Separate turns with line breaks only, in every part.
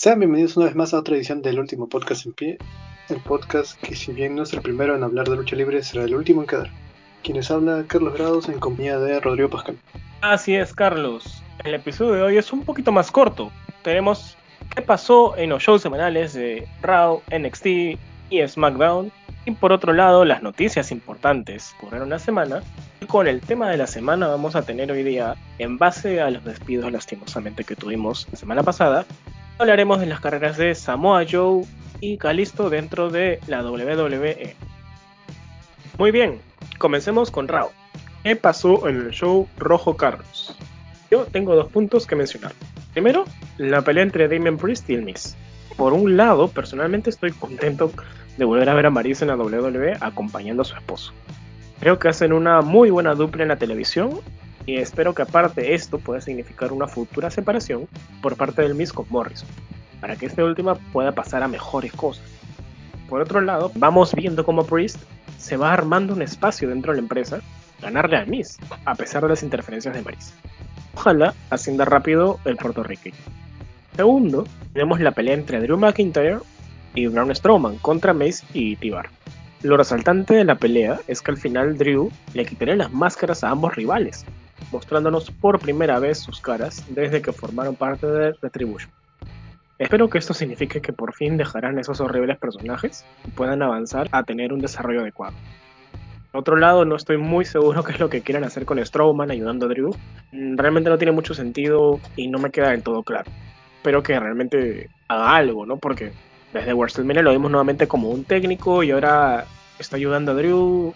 Sean bienvenidos una vez más a otra edición del último podcast en pie, el podcast que si bien no es el primero en hablar de lucha libre, será el último en quedar. Quienes habla Carlos Grados en compañía de Rodrigo Pascal.
Así es, Carlos. El episodio de hoy es un poquito más corto. Tenemos qué pasó en los shows semanales de Raw, NXT y SmackDown. Y por otro lado, las noticias importantes ocurrieron la semana. Y con el tema de la semana vamos a tener hoy día, en base a los despidos lastimosamente que tuvimos la semana pasada, hablaremos de las carreras de Samoa Joe y Kalisto dentro de la WWE. Muy bien, comencemos con Raw. ¿Qué pasó en el show Rojo Carlos? Yo tengo dos puntos que mencionar. Primero, la pelea entre Damien Priest y el Miz. Por un lado, personalmente estoy contento de volver a ver a Maris en la WWE acompañando a su esposo. Creo que hacen una muy buena dupla en la televisión y espero que aparte esto pueda significar una futura separación por parte del Miz con Morrison, para que esta última pueda pasar a mejores cosas. Por otro lado, vamos viendo cómo Priest se va armando un espacio dentro de la empresa, ganarle al Miz, a pesar de las interferencias de Maris. Ojalá ascienda rápido el puertorriqueño. Segundo, tenemos la pelea entre Drew McIntyre y Braun Strowman contra Mace y Tibar. Lo resaltante de la pelea es que al final Drew le quitaría las máscaras a ambos rivales, mostrándonos por primera vez sus caras desde que formaron parte de Retribution. Espero que esto signifique que por fin dejarán esos horribles personajes y puedan avanzar a tener un desarrollo adecuado. Por otro lado, no estoy muy seguro qué es lo que quieran hacer con Strowman ayudando a Drew. Mm, realmente no tiene mucho sentido y no me queda del todo claro. Espero que realmente haga algo, ¿no? Porque desde WrestleMania lo vimos nuevamente como un técnico y ahora está ayudando a Drew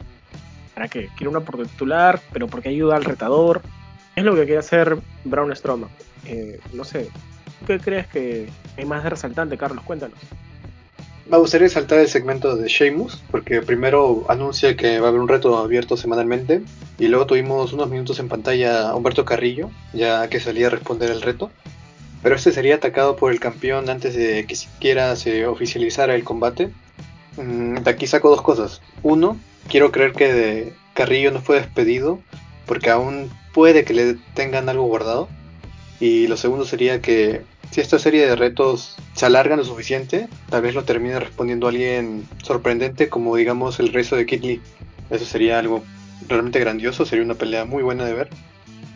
¿Para qué? Quiere una por titular, pero porque ayuda al retador. Es lo que quiere hacer Braun Strowman. Eh, no sé, ¿qué crees que hay más de resaltante, Carlos? Cuéntanos.
Me gustaría saltar el segmento de Sheamus, porque primero anuncia que va a haber un reto abierto semanalmente, y luego tuvimos unos minutos en pantalla a Humberto Carrillo, ya que salía a responder el reto. Pero este sería atacado por el campeón antes de que siquiera se oficializara el combate. Mm, de aquí saco dos cosas. Uno, quiero creer que de Carrillo no fue despedido porque aún puede que le tengan algo guardado. Y lo segundo sería que si esta serie de retos se alargan lo suficiente, tal vez lo termine respondiendo alguien sorprendente como digamos el resto de Kid Lee. Eso sería algo realmente grandioso, sería una pelea muy buena de ver.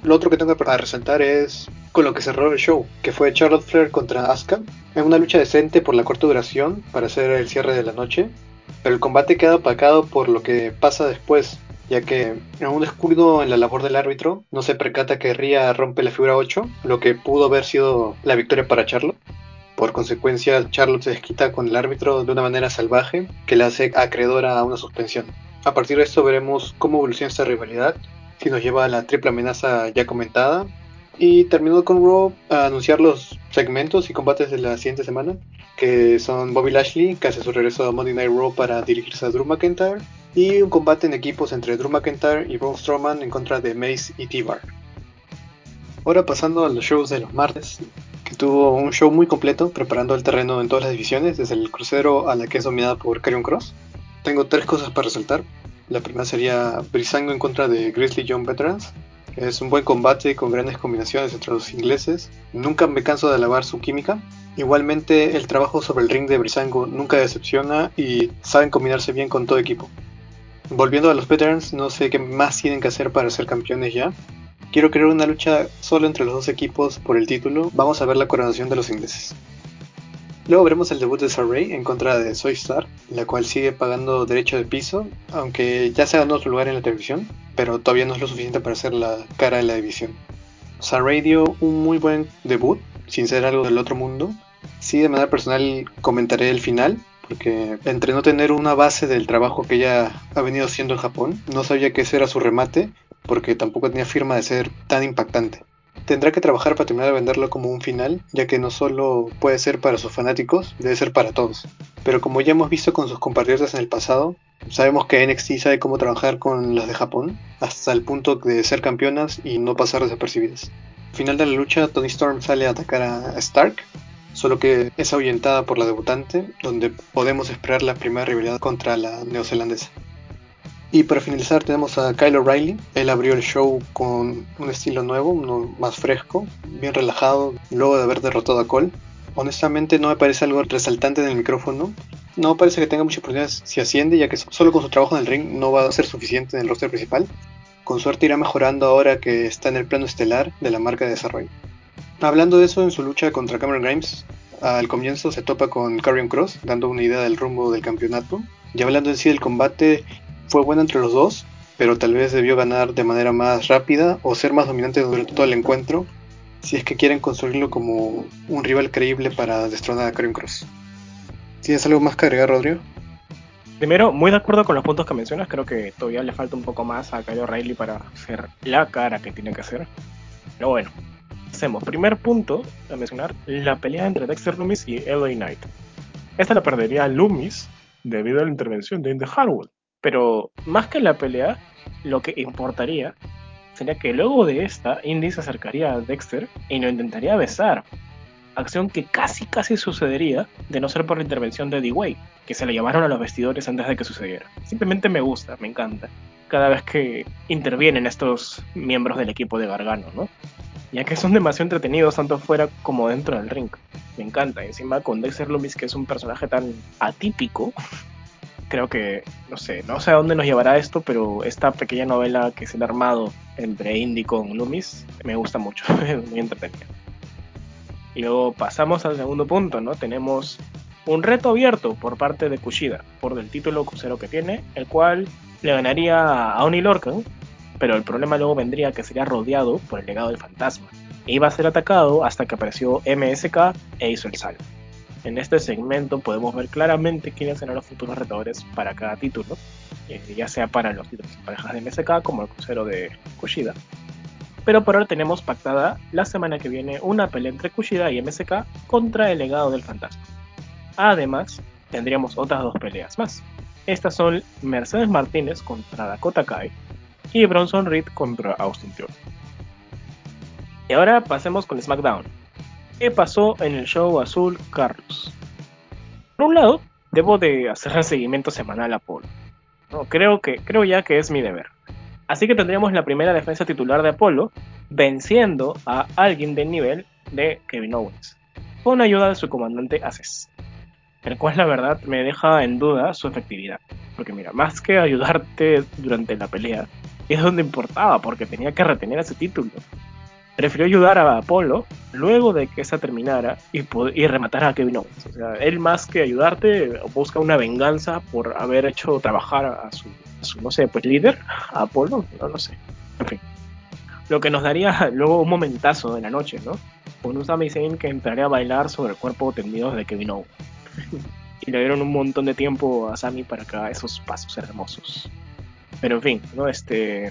Lo otro que tengo para resaltar es con lo que cerró el show, que fue Charlotte Flair contra Asuka, en una lucha decente por la corta duración para hacer el cierre de la noche, pero el combate queda opacado por lo que pasa después, ya que en un descuido en la labor del árbitro no se percata que Ria rompe la figura 8, lo que pudo haber sido la victoria para Charlotte. Por consecuencia, Charlotte se desquita con el árbitro de una manera salvaje que la hace acreedora a una suspensión. A partir de esto veremos cómo evoluciona esta rivalidad, si nos lleva a la triple amenaza ya comentada. Y terminó con Raw a anunciar los segmentos y combates de la siguiente semana, que son Bobby Lashley, que hace su regreso a Monday Night Raw para dirigirse a Drew McIntyre, y un combate en equipos entre Drew McIntyre y Braun Strowman en contra de Mace y T-Bar. Ahora pasando a los shows de los martes, que tuvo un show muy completo preparando el terreno en todas las divisiones, desde el crucero a la que es dominada por Karrion Cross. Tengo tres cosas para resaltar. La primera sería Brisango en contra de Grizzly Young Veterans. Es un buen combate con grandes combinaciones entre los ingleses. Nunca me canso de alabar su química. Igualmente el trabajo sobre el ring de Brisango nunca decepciona y saben combinarse bien con todo equipo. Volviendo a los veterans, no sé qué más tienen que hacer para ser campeones ya. Quiero crear una lucha solo entre los dos equipos por el título. Vamos a ver la coronación de los ingleses. Luego veremos el debut de Sarray en contra de Soy Star, la cual sigue pagando derecho de piso, aunque ya se ganó otro lugar en la televisión, pero todavía no es lo suficiente para ser la cara de la división. Sarray dio un muy buen debut, sin ser algo del otro mundo. Sí, de manera personal comentaré el final, porque entre no tener una base del trabajo que ella ha venido haciendo en Japón, no sabía que ese era su remate, porque tampoco tenía firma de ser tan impactante. Tendrá que trabajar para terminar de venderlo como un final, ya que no solo puede ser para sus fanáticos, debe ser para todos. Pero como ya hemos visto con sus compatriotas en el pasado, sabemos que NXT sabe cómo trabajar con las de Japón, hasta el punto de ser campeonas y no pasar desapercibidas. Al final de la lucha, Tony Storm sale a atacar a Stark, solo que es ahuyentada por la debutante, donde podemos esperar la primera rivalidad contra la neozelandesa. Y para finalizar tenemos a Kyle O'Reilly. Él abrió el show con un estilo nuevo, más fresco, bien relajado, luego de haber derrotado a Cole. honestamente no me parece algo resaltante en el micrófono. No parece que tenga muchas oportunidades si asciende, ya que solo con su trabajo en el ring no va a ser suficiente en el roster principal. Con suerte irá mejorando ahora que está en el plano estelar de la marca de desarrollo. Hablando de eso, en su lucha contra Cameron Grimes, al comienzo se topa con Carrion Cross, dando una idea del rumbo del campeonato. Y hablando en sí del combate, fue bueno entre los dos, pero tal vez debió ganar de manera más rápida o ser más dominante durante todo el encuentro, si es que quieren construirlo como un rival creíble para destronar a Karrion Cross. ¿Tienes algo más que agregar, Rodrigo?
Primero, muy de acuerdo con los puntos que mencionas, creo que todavía le falta un poco más a Kyle O'Reilly para ser la cara que tiene que ser. Pero bueno, hacemos. Primer punto a mencionar, la pelea entre Dexter Loomis y LA Knight. Esta la perdería Loomis debido a la intervención de Indy Harwood. Pero más que la pelea, lo que importaría sería que luego de esta, Indy se acercaría a Dexter y lo intentaría besar. Acción que casi casi sucedería de no ser por la intervención de D-Way, que se le llevaron a los vestidores antes de que sucediera. Simplemente me gusta, me encanta. Cada vez que intervienen estos miembros del equipo de Gargano, ¿no? Ya que son demasiado entretenidos tanto fuera como dentro del ring. Me encanta. Encima con Dexter Loomis, que es un personaje tan atípico, creo que, no sé, no sé a dónde nos llevará esto, pero esta pequeña novela que es el armado entre Indy con Loomis me gusta mucho, es muy entretenida. Y luego pasamos al segundo punto, ¿no? Tenemos un reto abierto por parte de Kushida por el título crucero que tiene, el cual le ganaría a Oni Lorcan, pero el problema luego vendría que sería rodeado por el legado del fantasma. E iba a ser atacado hasta que apareció MSK e hizo el salto. En este segmento podemos ver claramente quiénes serán los futuros retadores para cada título, eh, ya sea para los títulos de parejas de MSK como el crucero de Kushida. Pero por ahora tenemos pactada la semana que viene una pelea entre Kushida y MSK contra el legado del fantasma. Además, tendríamos otras dos peleas más. Estas son Mercedes Martínez contra Dakota Kai y Bronson Reed contra Austin Theory. Y ahora pasemos con SmackDown, ¿Qué pasó en el show azul Carlos? Por un lado, debo de hacer el seguimiento semanal a Apolo. No, creo, que, creo ya que es mi deber. Así que tendríamos la primera defensa titular de Apolo, venciendo a alguien del nivel de Kevin Owens, con ayuda de su comandante Aces, el cual la verdad me deja en duda su efectividad. Porque mira, más que ayudarte durante la pelea, es donde importaba, porque tenía que retener ese título prefirió ayudar a Apolo luego de que esa terminara y, y rematar a Kevin Owens. O sea, él más que ayudarte busca una venganza por haber hecho trabajar a su, no sé, pues líder, a Apolo, no lo sé. En fin. Lo que nos daría luego un momentazo de la noche, ¿no? Con un Sami Zayn que entraría a bailar sobre el cuerpo tendido de Kevin Owens. y le dieron un montón de tiempo a Sami para que haga esos pasos hermosos. Pero en fin, ¿no? Este.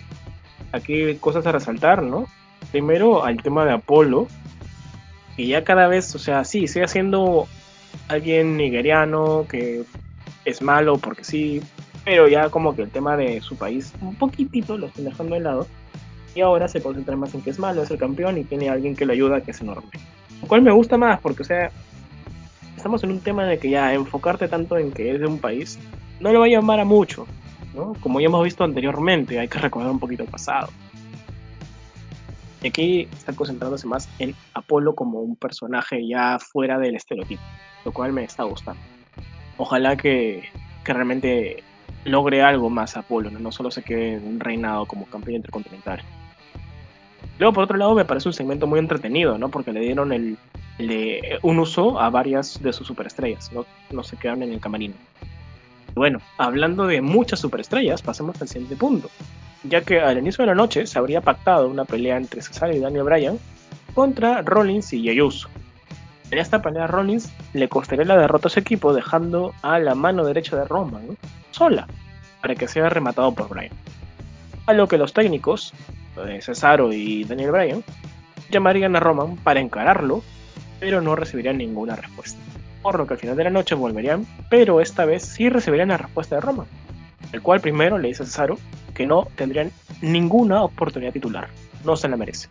Aquí cosas a resaltar, ¿no? Primero al tema de Apolo, que ya cada vez, o sea, sí, sigue siendo alguien nigeriano que es malo porque sí, pero ya como que el tema de su país un poquitito lo están dejando de lado y ahora se concentra más en que es malo, es el campeón y tiene alguien que le ayuda que es enorme. Lo cual me gusta más porque, o sea, estamos en un tema de que ya enfocarte tanto en que es de un país no le va a llamar a mucho, ¿no? Como ya hemos visto anteriormente, hay que recordar un poquito el pasado. Y aquí está concentrándose más en Apolo como un personaje ya fuera del estereotipo, lo cual me está gustando. Ojalá que, realmente logre algo más Apolo, ¿no? solo se quede en un reinado como campeón intercontinental. Luego, por otro lado, me parece un segmento muy entretenido, ¿no? Porque le dieron el, un uso a varias de sus superestrellas, ¿no? no se quedaron en el camarino. bueno, hablando de muchas superestrellas, pasemos al siguiente punto ya que al inicio de la noche se habría pactado una pelea entre Cesaro y Daniel Bryan contra Rollins y Jey En esta pelea Rollins le costaría la derrota a su equipo dejando a la mano derecha de Roman sola para que sea rematado por Bryan. A lo que los técnicos, Cesaro y Daniel Bryan, llamarían a Roman para encararlo, pero no recibirían ninguna respuesta. Por lo que al final de la noche volverían, pero esta vez sí recibirían la respuesta de Roman, el cual primero le dice a Cesaro que no tendrían ninguna oportunidad titular. No se la merece.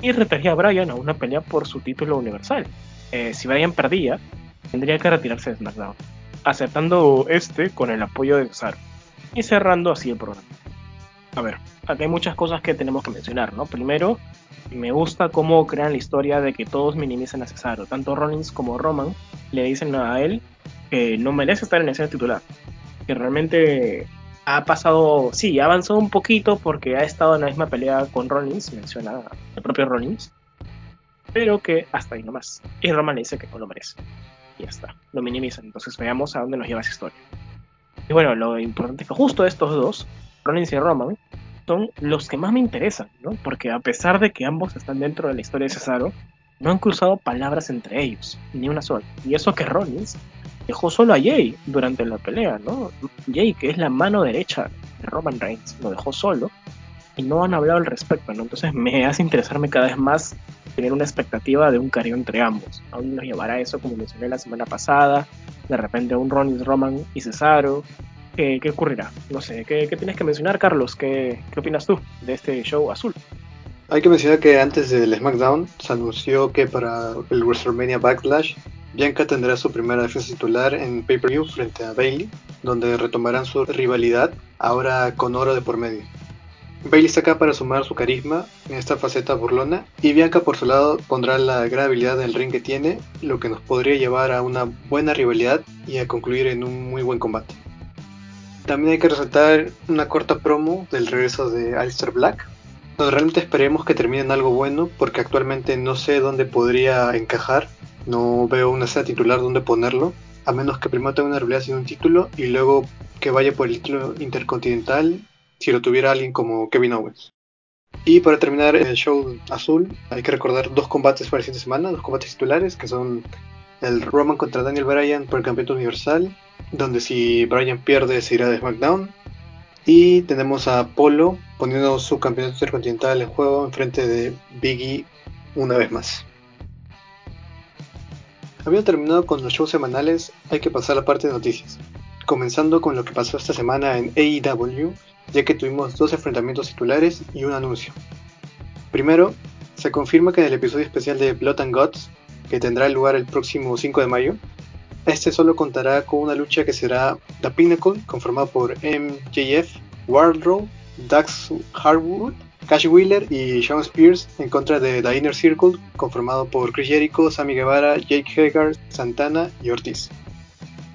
Y retaría a Bryan a una pelea por su título universal. Eh, si Bryan perdía, tendría que retirarse de SmackDown, aceptando este con el apoyo de Cesaro y cerrando así el programa. A ver, aquí hay muchas cosas que tenemos que mencionar, ¿no? Primero, me gusta cómo crean la historia de que todos minimizan a Cesaro. Tanto Rollins como Roman le dicen a él que no merece estar en la escena titular. Que realmente ha pasado, sí, ha avanzado un poquito porque ha estado en la misma pelea con Rollins, menciona el propio Rollins, pero que hasta ahí nomás. Y Roman le dice que no lo merece. Y ya está, lo minimizan. Entonces veamos a dónde nos lleva esa historia. Y bueno, lo importante es que justo estos dos, Rollins y Roman, son los que más me interesan, ¿no? Porque a pesar de que ambos están dentro de la historia de Cesaro, no han cruzado palabras entre ellos, ni una sola. Y eso que Rollins dejó solo a Jay durante la pelea, ¿no? Jay, que es la mano derecha de Roman Reigns, lo dejó solo y no han hablado al respecto, ¿no? Entonces me hace interesarme cada vez más tener una expectativa de un cariño entre ambos. Aún nos llevará eso, como mencioné la semana pasada, de repente un Rollins, Roman y Cesaro. ¿Qué, qué ocurrirá? No sé, ¿qué, ¿qué, tienes que mencionar, Carlos? ¿Qué, ¿Qué opinas tú de este show azul?
Hay que mencionar que antes del SmackDown se anunció que para el WrestleMania Backlash, Bianca tendrá su primera defensa titular en pay-per-view frente a Bailey, donde retomarán su rivalidad, ahora con oro de por medio. Bailey está acá para sumar su carisma en esta faceta burlona y Bianca por su lado pondrá la gran habilidad del ring que tiene, lo que nos podría llevar a una buena rivalidad y a concluir en un muy buen combate. También hay que resaltar una corta promo del regreso de Aleister Black, donde realmente esperemos que termine en algo bueno, porque actualmente no sé dónde podría encajar, no veo una escena titular donde ponerlo, a menos que primero tenga una rivalidad sin un título y luego que vaya por el título intercontinental si lo tuviera alguien como Kevin Owens. Y para terminar el show azul, hay que recordar dos combates para la siguiente semana, dos combates titulares, que son el Roman contra Daniel Bryan por el campeonato universal, donde si Bryan pierde se irá de SmackDown. Y tenemos a Polo poniendo su campeonato intercontinental en juego en frente de Biggie una vez más. Habiendo terminado con los shows semanales, hay que pasar a la parte de noticias. Comenzando con lo que pasó esta semana en AEW, ya que tuvimos dos enfrentamientos titulares y un anuncio. Primero, se confirma que en el episodio especial de Blood and Gods, que tendrá lugar el próximo 5 de mayo, este solo contará con una lucha que será The Pinnacle, conformada por MJF, Wardrobe, Dax Harwood, Cash Wheeler y Sean Spears en contra de The Inner Circle, conformado por Chris Jericho, Sammy Guevara, Jake Hagar, Santana y Ortiz.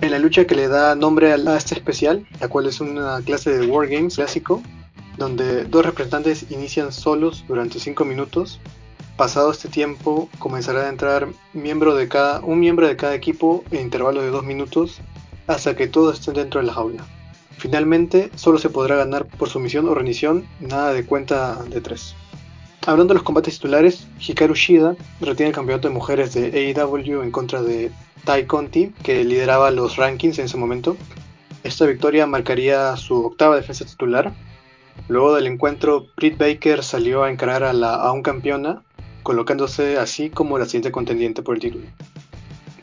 En la lucha que le da nombre a este especial, la cual es una clase de Wargames clásico, donde dos representantes inician solos durante 5 minutos. Pasado este tiempo, comenzará a entrar miembro de cada, un miembro de cada equipo en intervalo de 2 minutos hasta que todos estén dentro de la jaula. Finalmente, solo se podrá ganar por sumisión o rendición, nada de cuenta de 3. Hablando de los combates titulares, Hikaru Shida retiene el campeonato de mujeres de AEW en contra de Tai Conti, que lideraba los rankings en ese momento. Esta victoria marcaría su octava defensa titular. Luego del encuentro, Britt Baker salió a encarar a, la, a un campeona, colocándose así como la siguiente contendiente por el título.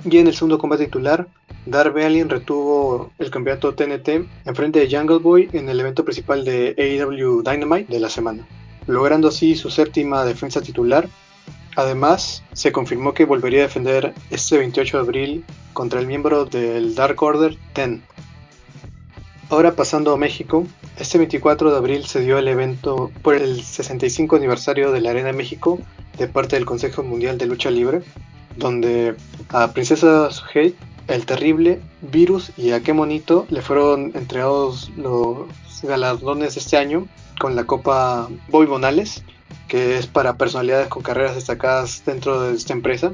Y en el segundo combate titular, Darby Allin retuvo el campeonato TNT en frente de Jungle Boy en el evento principal de AEW Dynamite de la semana, logrando así su séptima defensa titular Además, se confirmó que volvería a defender este 28 de abril contra el miembro del Dark Order, Ten. Ahora pasando a México, este 24 de abril se dio el evento por el 65 aniversario de la Arena México de parte del Consejo Mundial de Lucha Libre, donde a Princesa Suhei, el Terrible, Virus y a Qué Monito le fueron entregados los galardones este año con la Copa Boy Bonales que es para personalidades con carreras destacadas dentro de esta empresa.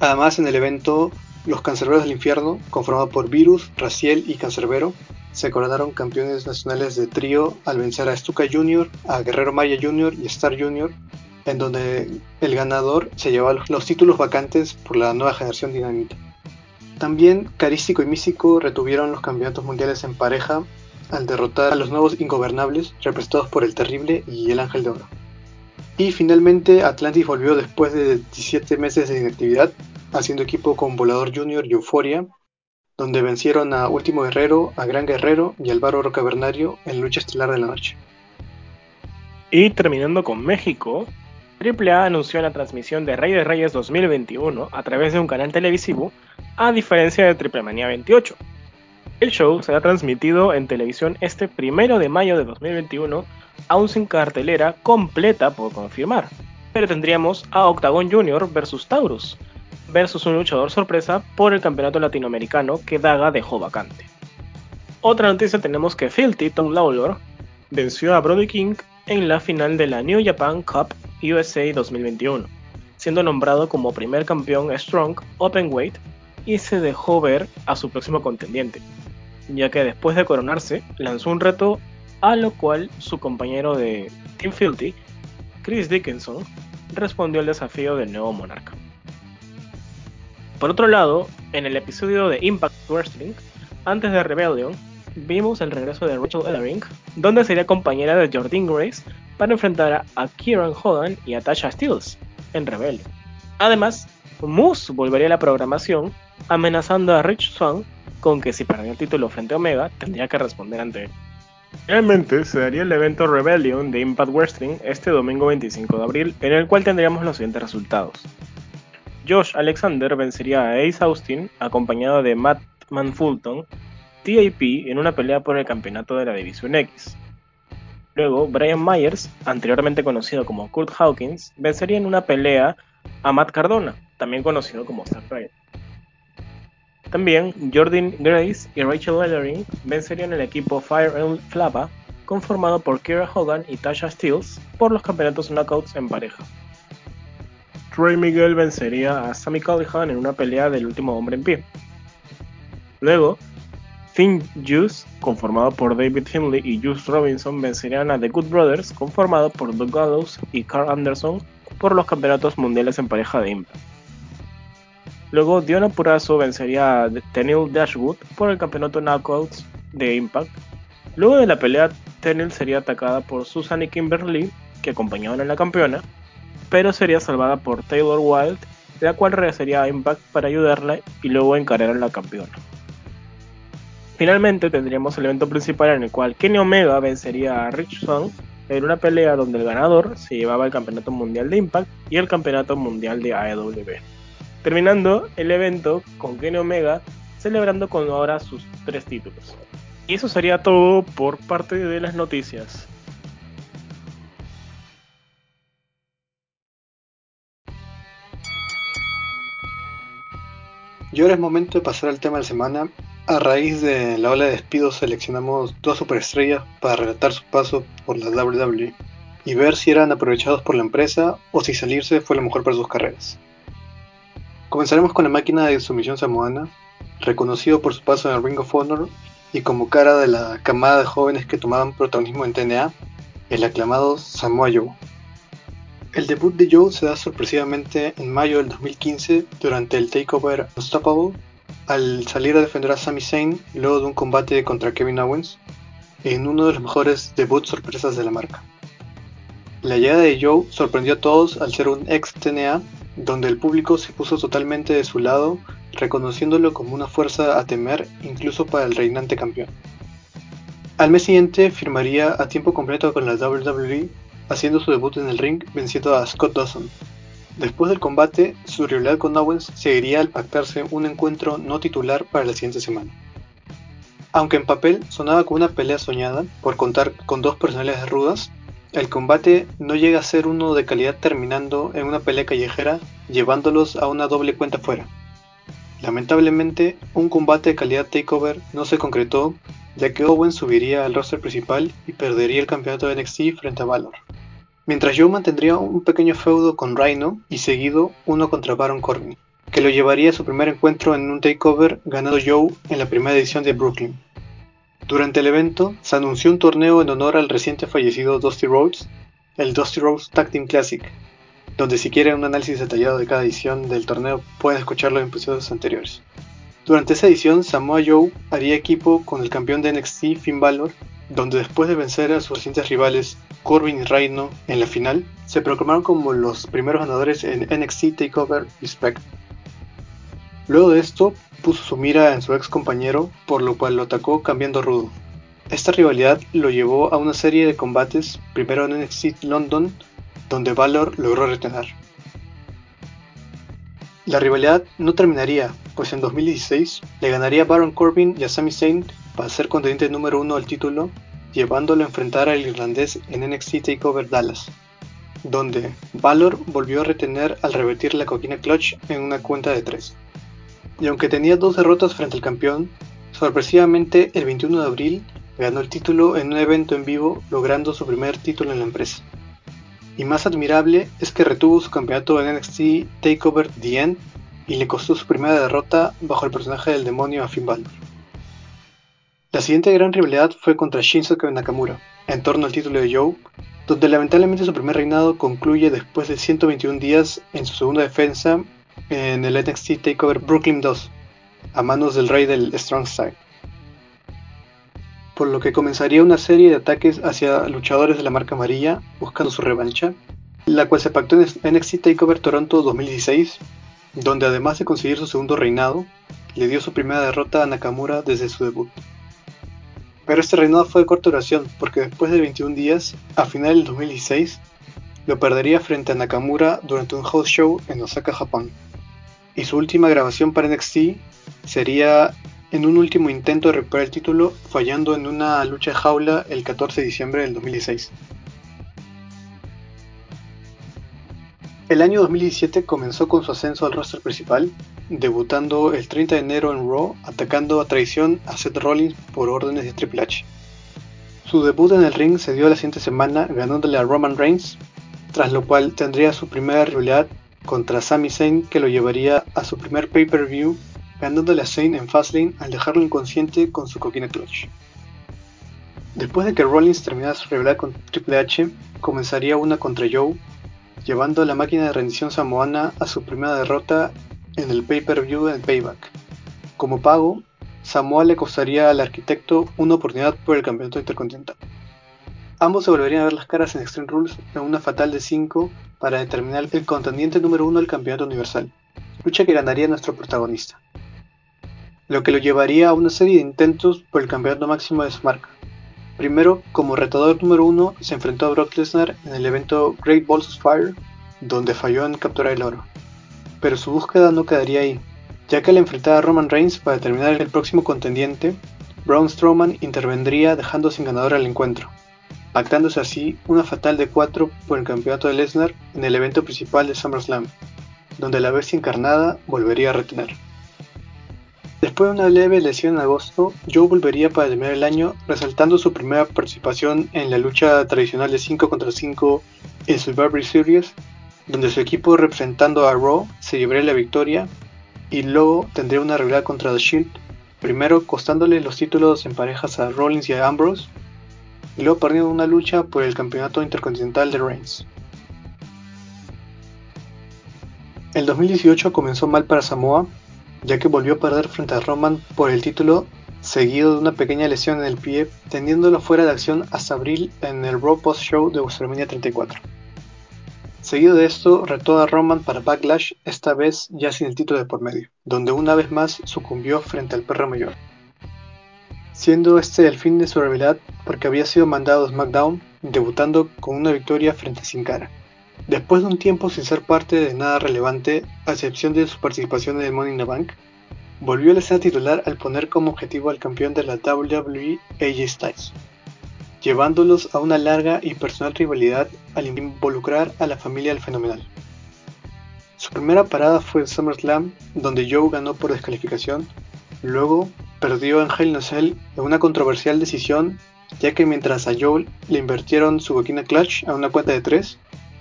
Además, en el evento, los Cancerberos del Infierno, conformado por Virus, Raciel y Cancerbero, se coronaron campeones nacionales de trío al vencer a Stuka Jr., a Guerrero Maya Jr. y Star Jr., en donde el ganador se llevaba los títulos vacantes por la nueva generación Dinamita. También Carístico y Místico retuvieron los campeonatos mundiales en pareja al derrotar a los nuevos ingobernables representados por el Terrible y el Ángel de Oro. Y finalmente Atlantis volvió después de 17 meses de inactividad, haciendo equipo con Volador Junior y Euforia, donde vencieron a Último Guerrero, a Gran Guerrero y al Bárbaro Cavernario en lucha estelar de la noche.
Y terminando con México, AAA anunció la transmisión de Rey de Reyes 2021 a través de un canal televisivo, a diferencia de Triple Manía 28. El show será transmitido en televisión este primero de mayo de 2021, aún sin cartelera completa por confirmar. Pero tendríamos a Octagon Jr. versus Taurus, versus un luchador sorpresa por el campeonato latinoamericano que Daga dejó vacante. Otra noticia tenemos que Filthy Tom Lawlor venció a Brody King en la final de la New Japan Cup USA 2021, siendo nombrado como primer campeón Strong Openweight y se dejó ver a su próximo contendiente, ya que después de coronarse lanzó un reto a lo cual su compañero de Team Filthy, Chris Dickinson, respondió al desafío del nuevo monarca. Por otro lado, en el episodio de Impact Wrestling, antes de Rebellion, vimos el regreso de Rachel Ellering, donde sería compañera de Jordan Grace para enfrentar a Kieran Hogan y a Tasha Steels en Rebellion. Además, Moose volvería a la programación amenazando a Rich Swan con que si perdía el título frente a Omega tendría que responder ante él. Finalmente se daría el evento Rebellion de Impact Wrestling este domingo 25 de abril, en el cual tendríamos los siguientes resultados. Josh Alexander vencería a Ace Austin, acompañado de Matt Manfulton, TAP en una pelea por el campeonato de la División X. Luego, Brian Myers, anteriormente conocido como Kurt Hawkins, vencería en una pelea a Matt Cardona, también conocido como Star también Jordan Grace y Rachel Ellering vencerían el equipo Fire and Flava, conformado por Kira Hogan y Tasha Steels, por los campeonatos Knockouts en pareja. Trey Miguel vencería a Sammy Callihan en una pelea del último hombre en pie. Luego, Finn Juice, conformado por David Finley y Juice Robinson, vencerían a The Good Brothers, conformado por Doug Gallows y Carl Anderson, por los campeonatos mundiales en pareja de Impact. Luego, Diona Purazo vencería a Tenil Dashwood por el campeonato Knockouts de Impact. Luego de la pelea, Tenil sería atacada por Susan y Kimberly, que acompañaban a la campeona, pero sería salvada por Taylor Wilde, la cual regresaría a Impact para ayudarla y luego encarar a la campeona. Finalmente tendríamos el evento principal en el cual Kenny Omega vencería a Rich Swann en una pelea donde el ganador se llevaba el campeonato mundial de Impact y el campeonato mundial de AEW terminando el evento con Kenny Omega celebrando con ahora sus tres títulos. Y eso sería todo por parte de las noticias.
Y ahora es momento de pasar al tema de la semana. A raíz de la ola de despidos seleccionamos dos superestrellas para relatar su paso por la WWE y ver si eran aprovechados por la empresa o si salirse fue lo mejor para sus carreras. Comenzaremos con la máquina de sumisión samoana, reconocido por su paso en el Ring of Honor y como cara de la camada de jóvenes que tomaban protagonismo en TNA, el aclamado Samoa Joe. El debut de Joe se da sorpresivamente en mayo del 2015 durante el Takeover Unstoppable, al salir a defender a Sami Zayn luego de un combate contra Kevin Owens, en uno de los mejores debuts sorpresas de la marca. La llegada de Joe sorprendió a todos al ser un ex TNA donde el público se puso totalmente de su lado, reconociéndolo como una fuerza a temer incluso para el reinante campeón. Al mes siguiente firmaría a tiempo completo con la WWE, haciendo su debut en el ring venciendo a Scott Dawson. Después del combate, su rivalidad con Owens seguiría al pactarse un encuentro no titular para la siguiente semana. Aunque en papel sonaba como una pelea soñada por contar con dos personalidades rudas, el combate no llega a ser uno de calidad terminando en una pelea callejera llevándolos a una doble cuenta fuera. Lamentablemente, un combate de calidad takeover no se concretó ya que Owen subiría al roster principal y perdería el campeonato de NXT frente a Valor. Mientras Joe mantendría un pequeño feudo con Rhino y seguido uno contra Baron Corbin, que lo llevaría a su primer encuentro en un takeover ganado Joe en la primera edición de Brooklyn. Durante el evento, se anunció un torneo en honor al reciente fallecido Dusty Rhodes, el Dusty Rhodes Tag Team Classic, donde si quieren un análisis detallado de cada edición del torneo pueden escucharlo en episodios anteriores. Durante esa edición, Samoa Joe haría equipo con el campeón de NXT Finn Balor, donde después de vencer a sus recientes rivales Corbin y Reino en la final, se proclamaron como los primeros ganadores en NXT Takeover Respect. Luego de esto, puso su mira en su ex compañero, por lo cual lo atacó cambiando rudo. Esta rivalidad lo llevó a una serie de combates, primero en NXT London, donde Valor logró retener. La rivalidad no terminaría, pues en 2016 le ganaría Baron Corbin y a Sami Zayn para ser contendiente número uno al título, llevándolo a enfrentar al irlandés en NXT TakeOver Dallas, donde Valor volvió a retener al revertir la coquina clutch en una cuenta de tres. Y aunque tenía dos derrotas frente al campeón, sorpresivamente el 21 de abril ganó el título en un evento en vivo logrando su primer título en la empresa. Y más admirable es que retuvo su campeonato en NXT TakeOver The End y le costó su primera derrota bajo el personaje del demonio a Finn Balor. La siguiente gran rivalidad fue contra Shinsuke Nakamura, en torno al título de Joe, donde lamentablemente su primer reinado concluye después de 121 días en su segunda defensa en el NXT TakeOver Brooklyn 2, a manos del rey del Strong Style. Por lo que comenzaría una serie de ataques hacia luchadores de la marca amarilla buscando su revancha, la cual se pactó en NXT TakeOver Toronto 2016, donde además de conseguir su segundo reinado, le dio su primera derrota a Nakamura desde su debut. Pero este reinado fue de corta duración, porque después de 21 días, a final del 2016, lo perdería frente a Nakamura durante un house show en Osaka, Japón y su última grabación para NXT sería en un último intento de recuperar el título, fallando en una lucha de jaula el 14 de diciembre del 2016. El año 2017 comenzó con su ascenso al roster principal, debutando el 30 de enero en Raw, atacando a traición a Seth Rollins por órdenes de Triple H. Su debut en el ring se dio la siguiente semana ganándole a Roman Reigns, tras lo cual tendría su primera rivalidad contra Sami Zayn que lo llevaría a su primer pay-per-view ganándole a Zayn en Fastlane al dejarlo inconsciente con su coquina clutch. Después de que Rollins terminara su rivalidad con Triple H, comenzaría una contra Joe, llevando a la máquina de rendición samoana a su primera derrota en el pay-per-view en Payback. Como pago, Samoa le costaría al arquitecto una oportunidad por el campeonato intercontinental. Ambos se volverían a ver las caras en Extreme Rules en una fatal de 5 para determinar el contendiente número 1 del campeonato universal, lucha que ganaría nuestro protagonista, lo que lo llevaría a una serie de intentos por el campeonato máximo de su marca. Primero, como retador número 1, se enfrentó a Brock Lesnar en el evento Great Balls of Fire, donde falló en capturar el oro. Pero su búsqueda no quedaría ahí, ya que al enfrentar a Roman Reigns para determinar el próximo contendiente, Braun Strowman intervendría dejando sin ganador al encuentro pactándose así una fatal de 4 por el campeonato de Lesnar en el evento principal de SummerSlam, donde la bestia encarnada volvería a retener. Después de una leve lesión en agosto, Joe volvería para terminar el año resaltando su primera participación en la lucha tradicional de 5 contra 5 en Survivor Series, donde su equipo representando a Raw se llevaría la victoria y luego tendría una rivalidad contra The Shield, primero costándole los títulos en parejas a Rollins y a Ambrose, y luego perdiendo una lucha por el campeonato intercontinental de Reigns. El 2018 comenzó mal para Samoa, ya que volvió a perder frente a Roman por el título, seguido de una pequeña lesión en el pie, teniéndolo fuera de acción hasta abril en el Raw Post Show de WrestleMania 34. Seguido de esto, retó a Roman para Backlash, esta vez ya sin el título de por medio, donde una vez más sucumbió frente al perro mayor siendo este el fin de su rivalidad porque había sido mandado a SmackDown, debutando con una victoria frente a Sin Cara. Después de un tiempo sin ser parte de nada relevante, a excepción de su participación en el Money in the Bank, volvió a la escena titular al poner como objetivo al campeón de la WWE AJ Styles, llevándolos a una larga y personal rivalidad al involucrar a la familia del fenomenal. Su primera parada fue en SummerSlam, donde Joe ganó por descalificación, luego perdió en Hell in a Cell en una controversial decisión, ya que mientras a Joel le invirtieron su boquina clutch a una cuenta de 3,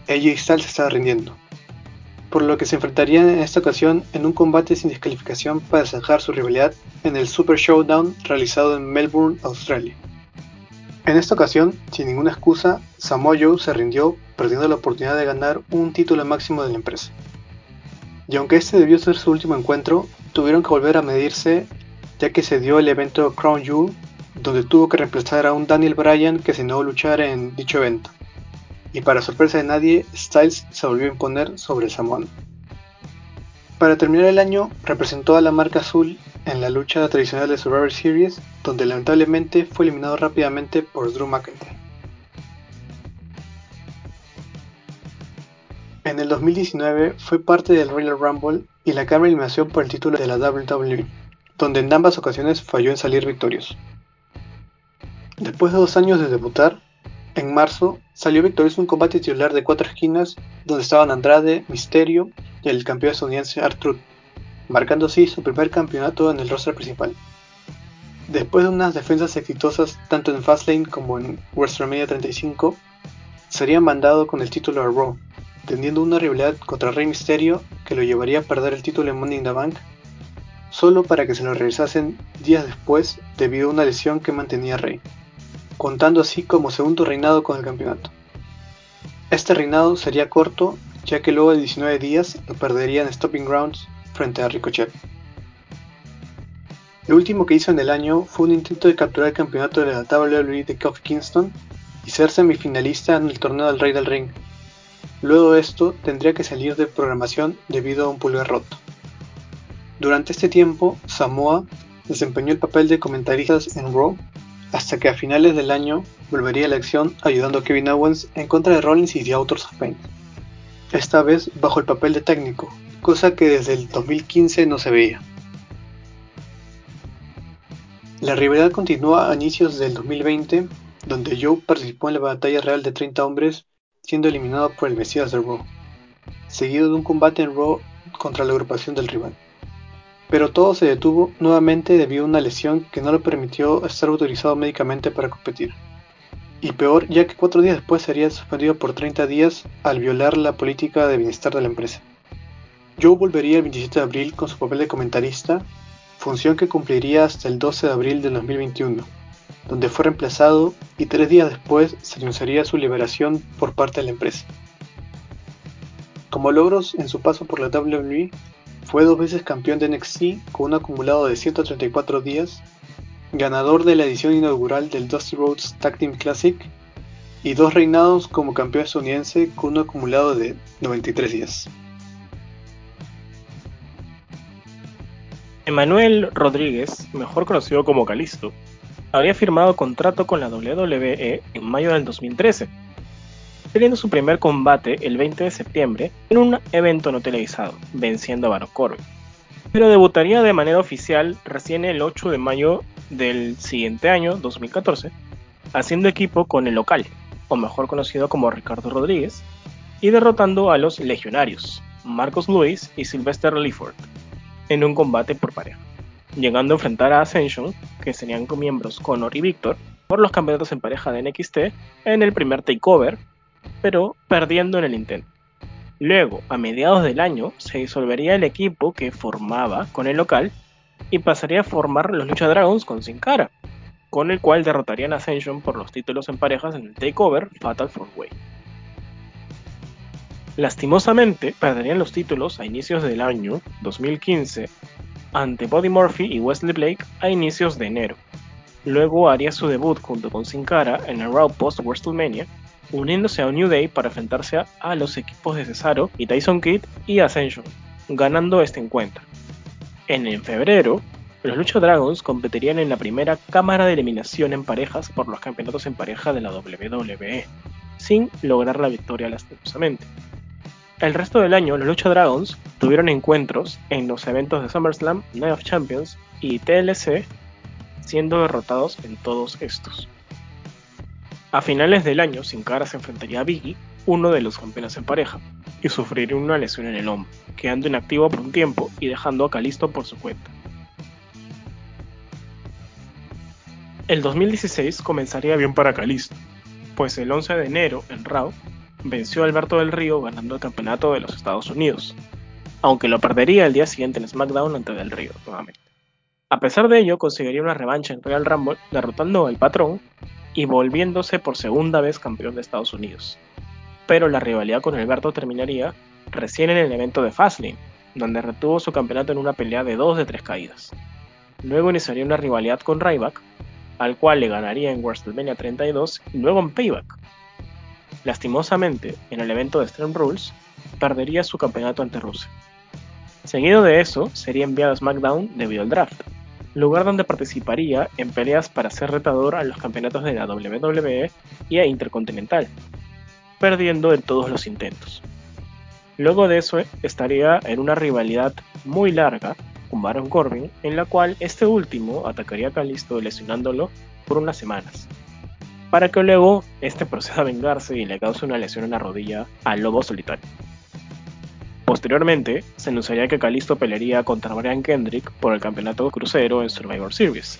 AJ Styles estaba rindiendo. Por lo que se enfrentarían en esta ocasión en un combate sin descalificación para zanjar su rivalidad en el Super Showdown realizado en Melbourne, Australia. En esta ocasión, sin ninguna excusa, Samoa Joe se rindió, perdiendo la oportunidad de ganar un título máximo de la empresa. Y aunque este debió ser su último encuentro, tuvieron que volver a medirse ya que se dio el evento Crown Jewel, donde tuvo que reemplazar a un Daniel Bryan que se negó a luchar en dicho evento. Y para sorpresa de nadie, Styles se volvió a imponer sobre Samoan. Para terminar el año, representó a la marca azul en la lucha tradicional de Survivor Series, donde lamentablemente fue eliminado rápidamente por Drew McIntyre. En el 2019 fue parte del Royal Rumble y la cámara eliminación por el título de la WWE, donde en ambas ocasiones falló en salir victorioso. Después de dos años de debutar, en marzo salió victorioso un combate titular de cuatro esquinas donde estaban Andrade, Misterio y el campeón estadounidense Artruth, marcando así su primer campeonato en el roster principal. Después de unas defensas exitosas tanto en Fastlane como en WrestleMania 35, sería mandado con el título a Raw, teniendo una rivalidad contra Rey Mysterio que lo llevaría a perder el título en Money in the Bank, solo para que se lo regresasen días después debido a una lesión que mantenía Rey, contando así como segundo reinado con el campeonato. Este reinado sería corto, ya que luego de 19 días lo perdería en Stopping Grounds frente a Ricochet. Lo último que hizo en el año fue un intento de capturar el campeonato de la WWE de Kofi Kingston y ser semifinalista en el torneo del Rey del Ring. Luego de esto tendría que salir de programación debido a un pulgar roto. Durante este tiempo, Samoa desempeñó el papel de comentaristas en Raw hasta que a finales del año volvería a la acción ayudando a Kevin Owens en contra de Rollins y The Authors of. Esta vez bajo el papel de técnico, cosa que desde el 2015 no se veía. La rivalidad continúa a inicios del 2020, donde Joe participó en la batalla real de 30 hombres, siendo eliminado por el Mesías de Raw, seguido de un combate en Raw contra la agrupación del rival. Pero todo se detuvo nuevamente debido a una lesión que no le permitió estar autorizado médicamente para competir. Y peor, ya que cuatro días después sería suspendido por 30 días al violar la política de bienestar de la empresa. Joe volvería el 27 de abril con su papel de comentarista función que cumpliría hasta el 12 de abril de 2021, donde fue reemplazado y tres días después se anunciaría su liberación por parte de la empresa. Como logros en su paso por la WWE, fue dos veces campeón de NXT con un acumulado de 134 días, ganador de la edición inaugural del Dusty Rhodes Tag Team Classic y dos reinados como campeón estadounidense con un acumulado de 93 días.
Emanuel Rodríguez, mejor conocido como Calisto, habría firmado contrato con la WWE en mayo del 2013, teniendo su primer combate el 20 de septiembre en un evento no televisado, venciendo a Baron Corbin. Pero debutaría de manera oficial recién el 8 de mayo del siguiente año, 2014, haciendo equipo con el local, o mejor conocido como Ricardo Rodríguez, y derrotando a los legionarios, Marcos Luis y Sylvester Leaford en un combate por pareja, llegando a enfrentar a Ascension, que serían miembros Connor y Victor, por los campeonatos en pareja de NXT en el primer takeover, pero perdiendo en el intento. Luego, a mediados del año, se disolvería el equipo que formaba con el local y pasaría a formar los Lucha Dragons con Sin Cara, con el cual derrotarían a Ascension por los títulos en parejas en el Takeover Fatal 4 Way. Lastimosamente, perderían los títulos a inicios del año 2015 ante Buddy Murphy y Wesley Blake a inicios de enero. Luego haría su debut junto con Sin Cara en el Raw Post WrestleMania, uniéndose a New Day para enfrentarse a los equipos de Cesaro y Tyson Kidd y Ascension, ganando este encuentro. En, febrero, los Lucha Dragons competirían en la primera cámara de eliminación en parejas por los campeonatos en pareja de la WWE, sin lograr la victoria lastimosamente. El resto del año, los Lucha Dragons tuvieron encuentros en los eventos de SummerSlam, Night of Champions y TLC, siendo derrotados en todos estos. A finales del año, Sin Cara se enfrentaría a Biggie, uno de los campeones en pareja, y sufriría una lesión en el hombro, quedando inactivo por un tiempo y dejando a Calisto por su cuenta. El 2016 comenzaría bien para Calisto, pues el 11 de enero en Raw venció a Alberto del Río ganando el campeonato de los Estados Unidos, aunque lo perdería el día siguiente en SmackDown ante Del Río nuevamente. A pesar de ello, conseguiría una revancha en Royal Rumble derrotando al patrón y volviéndose por segunda vez campeón de Estados Unidos. Pero la rivalidad con Alberto terminaría recién en el evento de Fastlane, donde retuvo su campeonato en una pelea de dos de tres caídas. Luego iniciaría una rivalidad con Ryback, al cual le ganaría en WrestleMania 32 y luego en Payback, Lastimosamente, en el evento de Extreme Rules, perdería su campeonato ante Rusia. Seguido de eso, sería enviado a SmackDown debido al draft, lugar donde participaría en peleas para ser retador a los campeonatos de la WWE y a Intercontinental, perdiendo en todos los intentos. Luego de eso estaría en una rivalidad muy larga con Baron Corbin, en la cual este último atacaría a Kalisto lesionándolo por unas semanas, para que luego este proceda a vengarse y le cause una lesión en la rodilla al lobo solitario. Posteriormente, se anunciaría que Kalisto pelearía contra Brian Kendrick por el campeonato crucero en Survivor Series,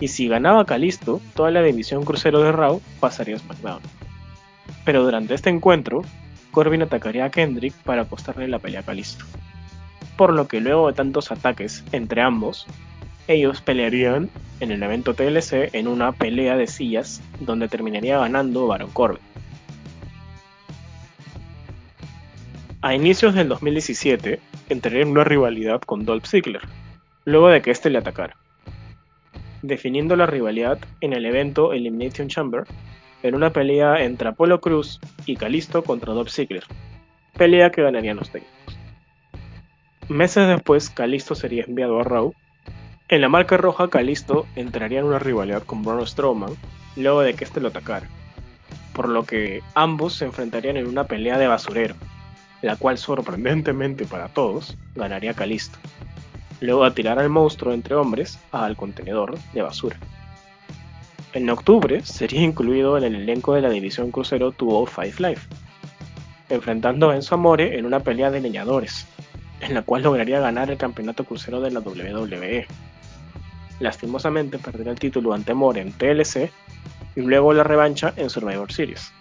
y si ganaba Kalisto, toda la división crucero de Raw pasaría a SmackDown. Pero durante este encuentro, Corbin atacaría a Kendrick para apostarle la pelea a Kalisto. Por lo que luego de tantos ataques entre ambos, ellos pelearían en el evento TLC en una pelea de sillas donde terminaría ganando Baron Corbin. A inicios del 2017 entraría en una rivalidad con Dolph Ziggler, luego de que éste le atacara definiendo la rivalidad en el evento Elimination Chamber, en una pelea entre Apollo Cruz y Kalisto contra Dolph Ziggler, pelea que ganarían los técnicos. Meses después, Kalisto sería enviado a Raw. En la marca roja, Kalisto entraría en una rivalidad con Braun Strowman luego de que éste lo atacara, por lo que ambos se enfrentarían en una pelea de basurero, la cual sorprendentemente para todos ganaría Kalisto luego de tirar al monstruo entre hombres al contenedor de basura. En octubre sería incluido en el elenco de la división crucero 205 Live, enfrentando a Enzo Amore en una pelea de leñadores, en la cual lograría ganar el campeonato crucero de la WWE. Lastimosamente perdería el título ante Amore en TLC y luego la revancha en Survivor Series.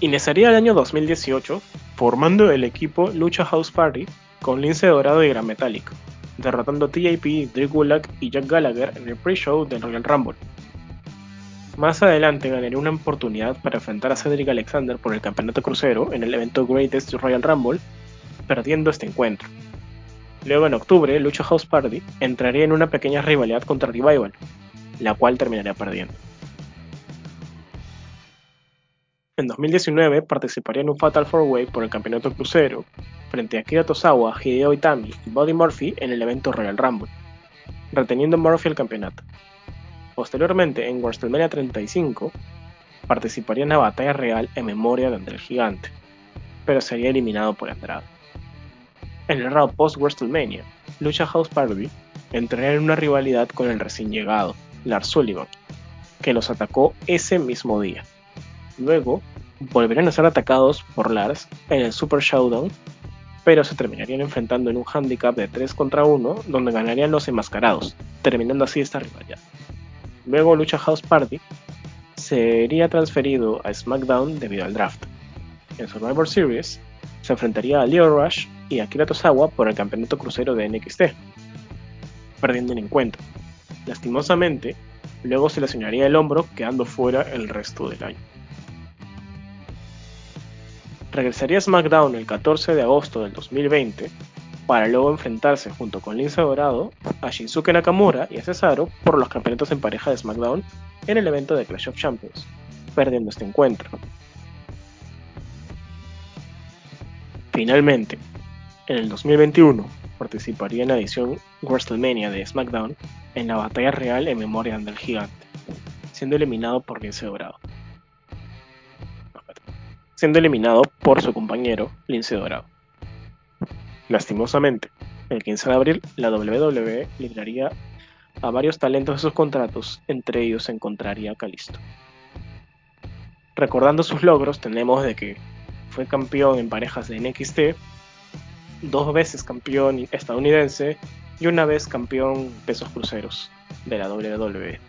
Iniciaría el año 2018 formando el equipo Lucha House Party con Lince Dorado y Gran Metallic, derrotando a TJP, Drew Gulak y Jack Gallagher en el pre-show del Royal Rumble. Más adelante ganaría una oportunidad para enfrentar a Cedric Alexander por el campeonato crucero en el evento Greatest Royal Rumble, perdiendo este encuentro. Luego en octubre, Lucha House Party entraría en una pequeña rivalidad contra Revival, la cual terminaría perdiendo. En 2019 participaría en un Fatal 4-Way por el campeonato crucero frente a Kira Tosawa, Hideo Itami y Buddy Murphy en el evento Royal Rumble, reteniendo Murphy el campeonato. Posteriormente, en WrestleMania 35, participaría en la batalla real en memoria de André Gigante, pero sería eliminado por Andrade. En el round post-WrestleMania, Lucha House Party entraría en una rivalidad con el recién llegado, Lars Sullivan, que los atacó ese mismo día. Luego, volverían a ser atacados por Lars en el Super Showdown, pero se terminarían enfrentando en un handicap de 3 contra 1, donde ganarían los enmascarados, terminando así esta rivalidad. Luego, Lucha House Party sería transferido a SmackDown debido al draft. En Survivor Series, se enfrentaría a Leo Rush y a Kira Tosawa por el campeonato crucero de NXT, perdiendo el encuentro. Lastimosamente, luego se lesionaría el hombro, quedando fuera el resto del año regresaría a SmackDown el 14 de agosto del 2020 para luego enfrentarse junto con Lince Dorado a Shinsuke Nakamura y a Cesaro por los campeonatos en pareja de SmackDown en el evento de Clash of Champions, perdiendo este encuentro. Finalmente, en el 2021 participaría en la edición WrestleMania de SmackDown en la batalla real en memoria del gigante, siendo eliminado por Lince Dorado siendo eliminado por su compañero Lince Dorado. Lastimosamente, el 15 de abril, la WWE libraría a varios talentos de sus contratos, entre ellos se encontraría Calisto. Recordando sus logros, tenemos de que fue campeón en parejas de NXT, dos veces campeón estadounidense y una vez campeón pesos cruceros de la WWE.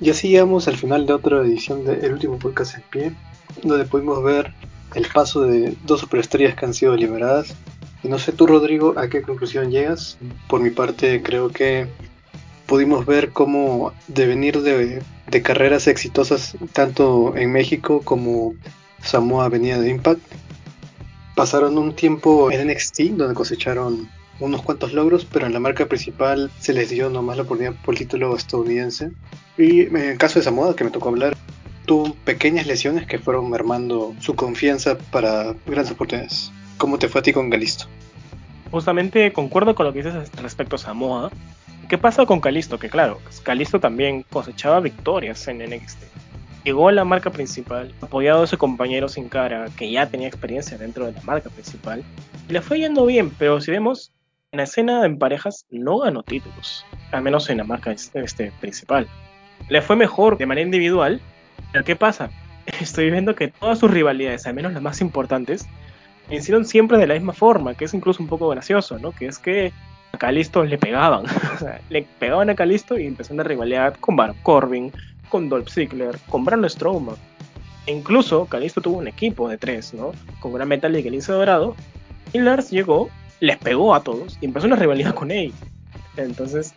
Y así llegamos al final de otra edición de El último podcast en pie, donde pudimos ver el paso de dos superestrellas que han sido liberadas. Y no sé tú, Rodrigo, a qué conclusión llegas. Por mi parte, creo que pudimos ver cómo devenir de, de carreras exitosas tanto en México como Samoa venía de Impact. Pasaron un tiempo en NXT donde cosecharon unos cuantos logros, pero en la marca principal se les dio nomás la oportunidad por el título estadounidense. Y en el caso de Samoa, que me tocó hablar, tuvo pequeñas lesiones que fueron mermando su confianza para grandes oportunidades. ¿Cómo te fue a ti con Galisto?
Justamente concuerdo con lo que dices respecto a Samoa, ¿Qué pasa con Calisto? Que claro, Calisto también cosechaba victorias en NXT. Llegó a la marca principal, apoyado de su compañero Sin Cara, que ya tenía experiencia dentro de la marca principal, y le fue yendo bien, pero si vemos, en la escena en parejas no ganó títulos, al menos en la marca este, principal. Le fue mejor de manera individual, pero ¿qué pasa? Estoy viendo que todas sus rivalidades, al menos las más importantes, hicieron siempre de la misma forma, que es incluso un poco gracioso, ¿no? Que es que a Calisto le pegaban, le pegaban a Calisto y empezó una rivalidad con Baron Corbin, con Dolph Ziggler, con Braun Strowman. E incluso Calisto tuvo un equipo de tres, ¿no? Con una Metal y Lince Dorado. Y Lars llegó, les pegó a todos y empezó una rivalidad con él. Entonces,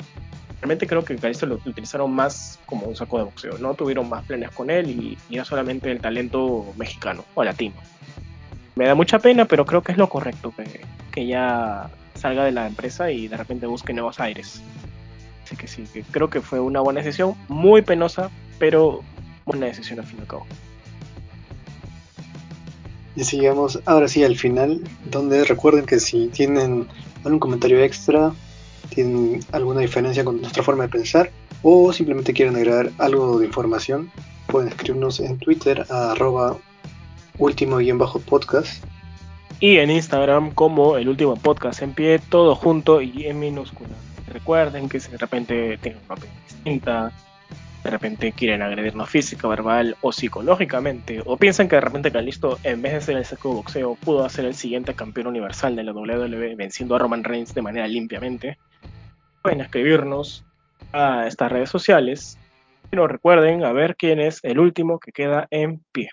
realmente creo que Calisto lo utilizaron más como un saco de boxeo, ¿no? Tuvieron más planes con él y, y no solamente el talento mexicano o latino. Me da mucha pena, pero creo que es lo correcto que, que ya salga de la empresa y de repente busque nuevos aires. Así que sí, que creo que fue una buena decisión, muy penosa, pero buena decisión al fin y al cabo.
Y sigamos ahora sí al final, donde recuerden que si tienen algún comentario extra, tienen alguna diferencia con nuestra forma de pensar, o simplemente quieren agregar algo de información, pueden escribirnos en Twitter a arroba último-podcast.
Y en Instagram como el último podcast en pie, todo junto y en minúscula. Recuerden que si de repente tienen una opinión distinta, de repente quieren agredirnos física, verbal o psicológicamente, o piensan que de repente Calisto, en vez de ser el saco de boxeo, pudo ser el siguiente campeón universal de la WWE venciendo a Roman Reigns de manera limpiamente, pueden escribirnos a estas redes sociales. Pero recuerden a ver quién es el último que queda en pie.